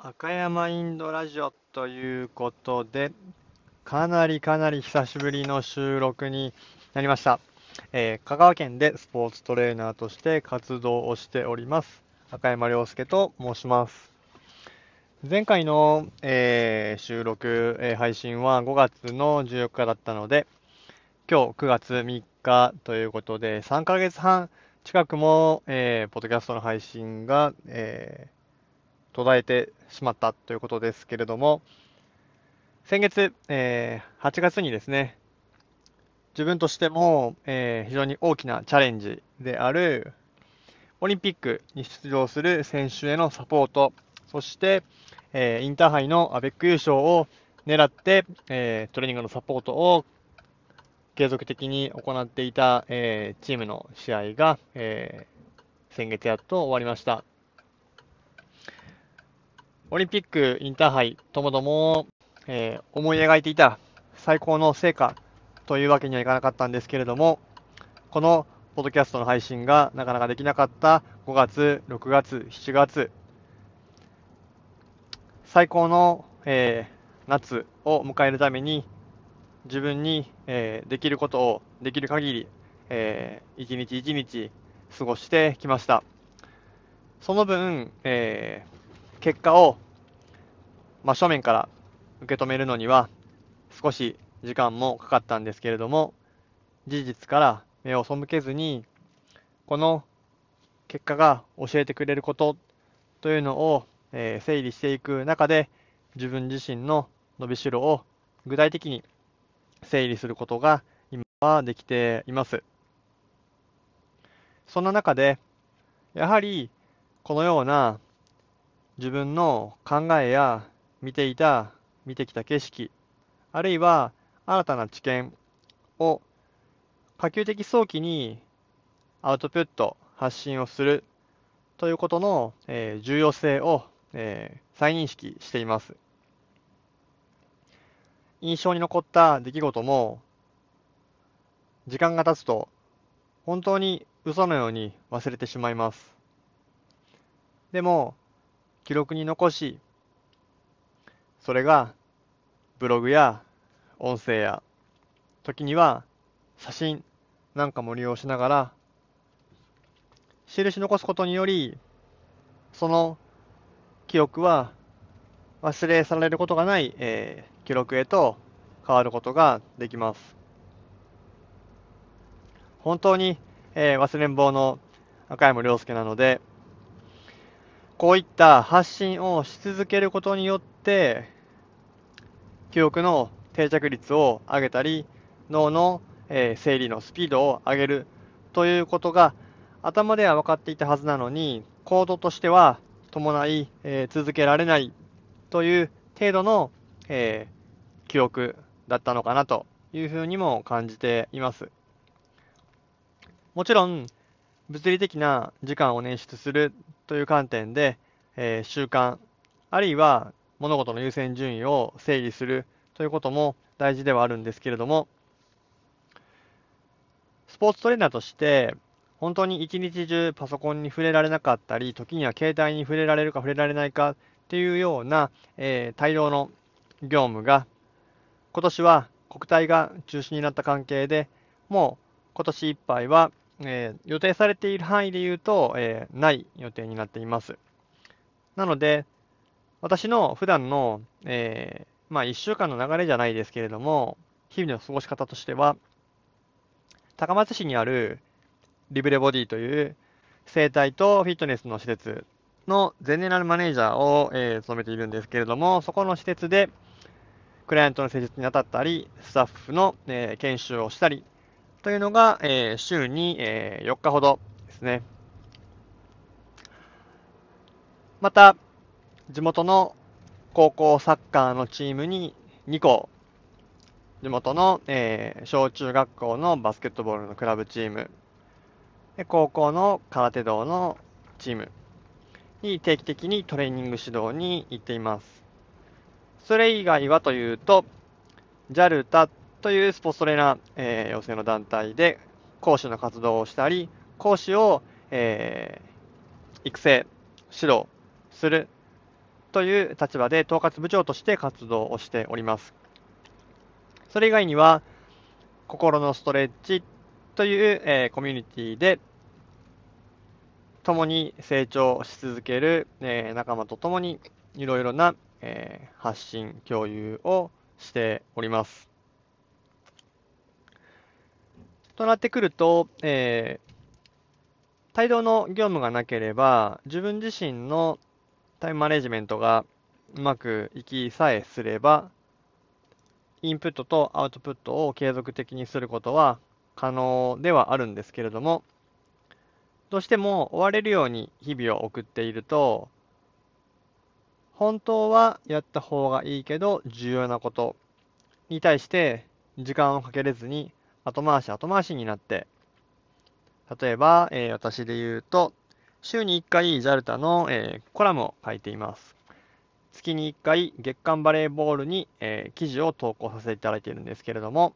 赤山インドラジオということで、かなりかなり久しぶりの収録になりました。えー香川県でスポーツトレーナーとして活動をしております。赤山亮介と申します。前回の、えー収録、えー配信は5月の14日だったので、今日9月3日ということで、3ヶ月半近くも、えーポッドキャストの配信が、えー途絶えてしまったということですけれども、先月、えー8月にですね、自分としても、えー非常に大きなチャレンジである、オリンピックに出場する選手へのサポート、そして、えーインターハイのアベック優勝を狙って、えートレーニングのサポートを継続的に行っていた、えーチームの試合が、えー先月やっと終わりました。オリンピック、インターハイともども、えー思い描いていた最高の成果というわけにはいかなかったんですけれども、このポッドキャストの配信がなかなかできなかった5月、6月、7月、最高の、えー夏を迎えるために、自分に、えーできることをできる限り、えー一日一日過ごしてきました。その分、えー結果を真正面から受け止めるのには少し時間もかかったんですけれども、事実から目を背けずに、この結果が教えてくれることというのを、え整理していく中で、自分自身の伸びしろを具体的に整理することが今はできています。そんな中で、やはりこのような自分の考えや見ていた、見てきた景色、あるいは新たな知見を可及的早期にアウトプット、発信をするということの、えー重要性を、えー再認識しています。印象に残った出来事も、時間が経つと本当に嘘のように忘れてしまいます。でも、記録に残し、それがブログや音声や、時には写真なんかも利用しながら、印残すことにより、その記憶は忘れ去られることがない、えー記録へと変わることができます。本当に、えー忘れん坊の赤山亮介なので、こういった発信をし続けることによって、記憶の定着率を上げたり、脳の、えー整理のスピードを上げるということが頭では分かっていたはずなのに、行動としては伴い、えー続けられないという程度の、えー記憶だったのかなというふうにも感じています。もちろん、物理的な時間を捻出するという観点で、えー習慣、あるいは物事の優先順位を整理するということも大事ではあるんですけれども、スポーツトレーナーとして、本当に一日中パソコンに触れられなかったり、時には携帯に触れられるか触れられないかっていうような、えー大量の業務が、今年は国体が中止になった関係で、もう今年いっぱいは、えー予定されている範囲で言うと、えーない予定になっています。なので、私の普段の、えーまあ1週間の流れじゃないですけれども、日々の過ごし方としては、高松市にあるリブレボディという整体とフィットネスの施設のゼネラルマネージャーを、えー務めているんですけれども、そこの施設でクライアントの施術に当たったり、スタッフの、えー研修をしたりというのが、えー週に、えー4日ほどですね。また、地元の高校サッカーのチームに2校、地元の、えー小中学校のバスケットボールのクラブチーム、で高校の空手道のチームに定期的にトレーニング指導に行っています。それ以外はというと、JALTA というスポーツトレーナー、えー養成の団体で講師の活動をしたり、講師を、えー育成、指導するという立場で統括部長として活動をしております。それ以外には、心のストレッチという、えー、コミュニティで、共に成長し続ける、えー、仲間と共にいろいろな、えー、発信、共有をしております。となってくると、えー、帯同の業務がなければ、自分自身のタイムマネジメントがうまくいきさえすれば、インプットとアウトプットを継続的にすることは可能ではあるんですけれども、どうしても追われるように日々を送っていると、本当はやった方がいいけど重要なことに対して時間をかけれずに後回し後回しになって、例えば、えー、私で言うと、週に1回 JALTA の、えー、コラムを書いています。月に1回月間バレーボールに、えー、記事を投稿させていただいているんですけれども、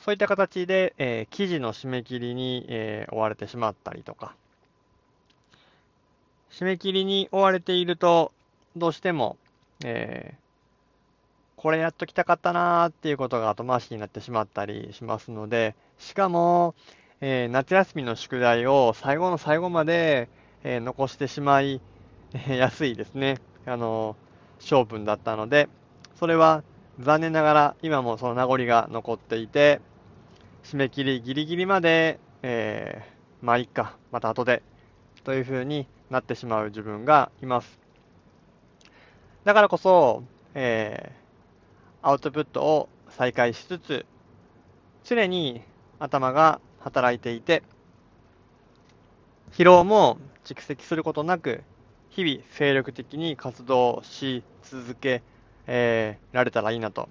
そういった形で、えー、記事の締め切りに、えー、追われてしまったりとか、締め切りに追われていると、どうしても、えー、これやっときたかったなーっていうことが後回しになってしまったりしますので、しかも、えー、夏休みの宿題を最後の最後まで、えー、残してしまい、えやすいですね。あの性分だったので、それは残念ながら今もその名残が残っていて、締め切りギリギリまで、えー、まあいいか、また後で、というふうになってしまう自分がいます。だからこそ、えー、アウトプットを再開しつつ、常に頭が働いていて、疲労も蓄積することなく、日々精力的に活動し続け、えー、られたらいいなと。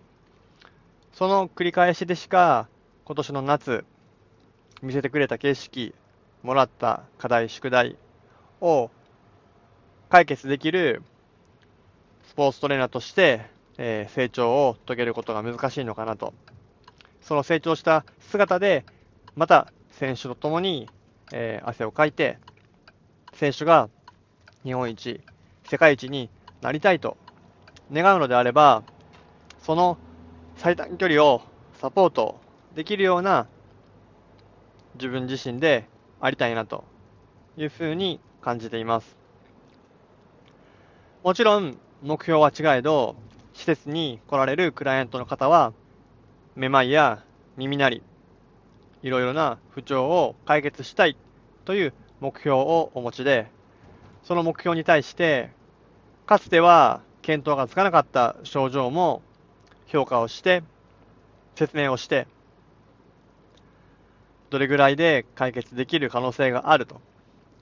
その繰り返しでしか、今年の夏、見せてくれた景色、もらった課題、宿題を解決できるスポーツトレーナーとして、えー、成長を遂げることが難しいのかなと。その成長した姿で、また選手と共に、えー、汗をかいて、選手が日本一、世界一になりたいと願うのであれば、その最短距離をサポートできるような自分自身でありたいなというふうに感じています。もちろん、目標は違えど、施設に来られるクライアントの方は、めまいや耳鳴り、いろいろな不調を解決したいという目標をお持ちで、その目標に対して、かつては見当がつかなかった症状も評価をして、説明をして、どれぐらいで解決できる可能性があると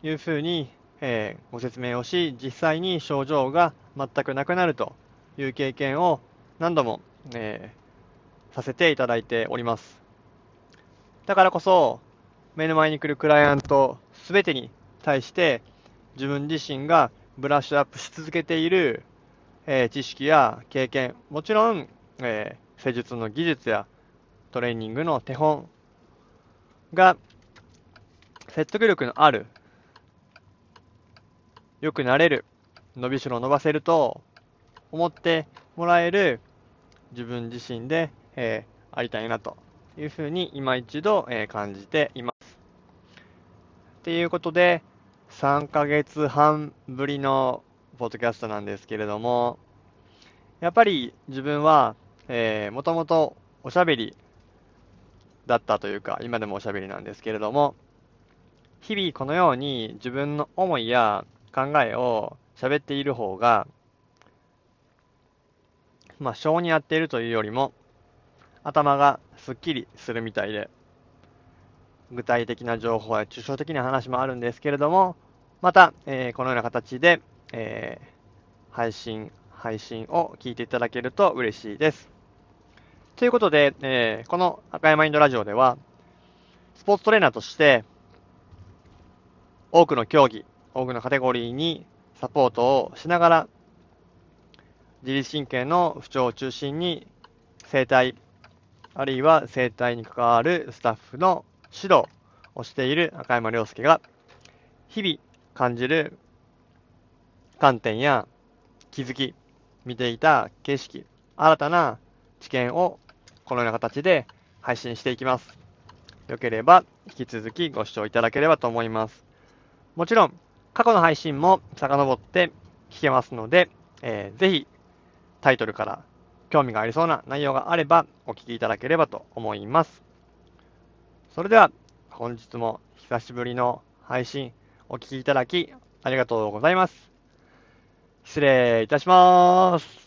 いうふうにえー、ご説明をし、実際に症状が全くなくなるという経験を何度も、えー、させていただいております。だからこそ、目の前に来るクライアントすべてに対して自分自身がブラッシュアップし続けている、えー、知識や経験、もちろん、えー、施術の技術やトレーニングの手本が説得力のある良くなれる、伸びしろを伸ばせると思ってもらえる自分自身で、えー、ありたいなというふうに今一度、えー、感じています。ということで、3ヶ月半ぶりのポッドキャストなんですけれども、やっぱり自分は、えー、もともとおしゃべりだったというか、今でもおしゃべりなんですけれども、日々このように自分の思いや考えを喋っている方が、まあ、性に合っているというよりも、頭がすっきりするみたいで、具体的な情報や抽象的な話もあるんですけれども、また、えー、このような形で、えー、配信、配信を聞いていただけると嬉しいです。ということで、えー、この赤山インドラジオでは、スポーツトレーナーとして、多くの競技、多くのカテゴリーにサポートをしながら、自律神経の不調を中心に生体、あるいは生体に関わるスタッフの指導をしている赤山良介が、日々感じる観点や気づき、見ていた景色、新たな知見をこのような形で配信していきます。よければ引き続きご視聴いただければと思います。もちろん、過去の配信も遡って聞けますので、えー、ぜひタイトルから興味がありそうな内容があればお聞きいただければと思います。それでは本日も久しぶりの配信お聞きいただきありがとうございます。失礼いたします。